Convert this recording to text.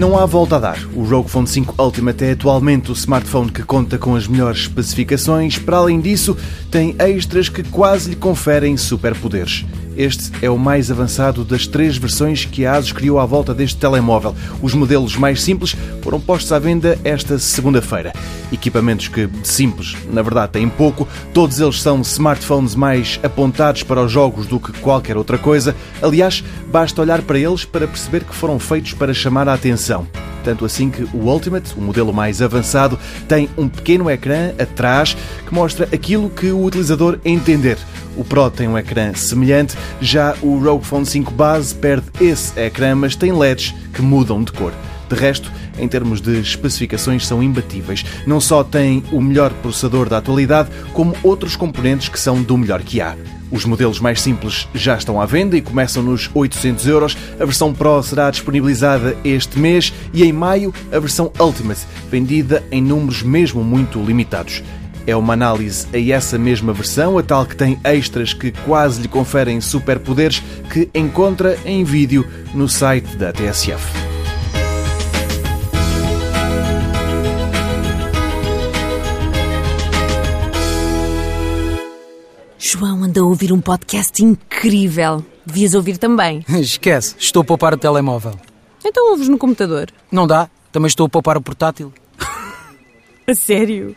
Não há volta a dar. O Rogue Phone 5 Ultimate é atualmente o smartphone que conta com as melhores especificações. Para além disso, tem extras que quase lhe conferem superpoderes. Este é o mais avançado das três versões que a ASUS criou à volta deste telemóvel. Os modelos mais simples foram postos à venda esta segunda-feira. Equipamentos que, simples, na verdade, têm pouco. Todos eles são smartphones mais apontados para os jogos do que qualquer outra coisa. Aliás, basta olhar para eles para perceber que foram feitos para chamar a atenção. Tanto assim que o Ultimate, o modelo mais avançado, tem um pequeno ecrã atrás que mostra aquilo que o utilizador entender. O Pro tem um ecrã semelhante, já o Rogue Phone 5 base perde esse ecrã, mas tem LEDs que mudam de cor. De resto, em termos de especificações, são imbatíveis. Não só tem o melhor processador da atualidade, como outros componentes que são do melhor que há. Os modelos mais simples já estão à venda e começam nos 800 euros. A versão Pro será disponibilizada este mês e em maio a versão Ultimate, vendida em números mesmo muito limitados. É uma análise a essa mesma versão, a tal que tem extras que quase lhe conferem superpoderes, que encontra em vídeo no site da TSF. João anda a ouvir um podcast incrível. Devias ouvir também. Esquece, estou a poupar o telemóvel. Então ouves no computador. Não dá? Também estou a poupar o portátil. A sério?